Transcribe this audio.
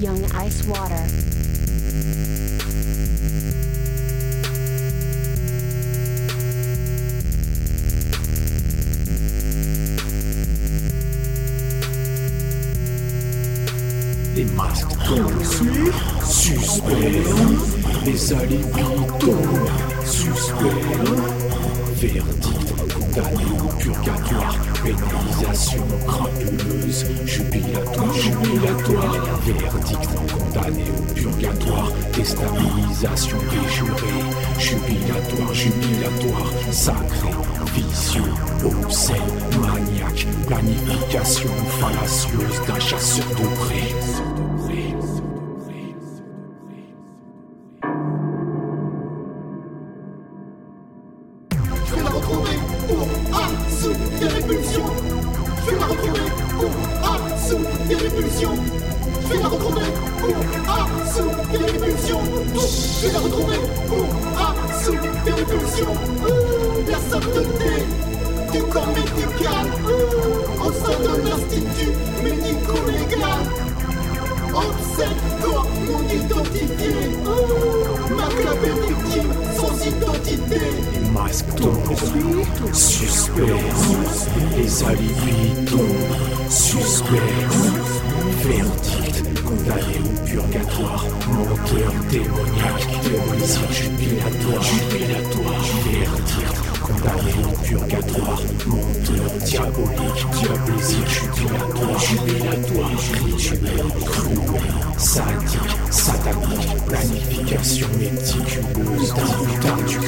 Young Ice Water. Les masques tombent, suspect. Les alibis tombent, suspect. Verdict, condamné au purgatoire. Pénalisation crapuleuse, jubilatoire. Verdict, condamné au purgatoire. Déstabilisation des jurés, jubilatoire, jubilatoire. Sacré, vicieux, obscène, maniaque. Planification fallacieuse d'un chasseur de. Je vais la retrouver pour Atsu des répulsions. Je vais la retrouver Atsu des répulsions. Je vais la retrouver pour Atsu des répulsions. Je vais la retrouver pour Atsu des répulsions. La sainteté du corps médical au sein de l'institut médico-légal. Obsède corps non identifié. Ma Suspect. Les alibis tombent, suspect. Verdict, condamné au purgatoire. Menteur démoniaque, démonisien jubilatoire, jubilatoire. Verdict, condamné au purgatoire. Menteur diabolique, diablésique, jubilatoire, jubilatoire. Rituel, cruel, sadique, satanique. Planification méticuleuse d'un du crime.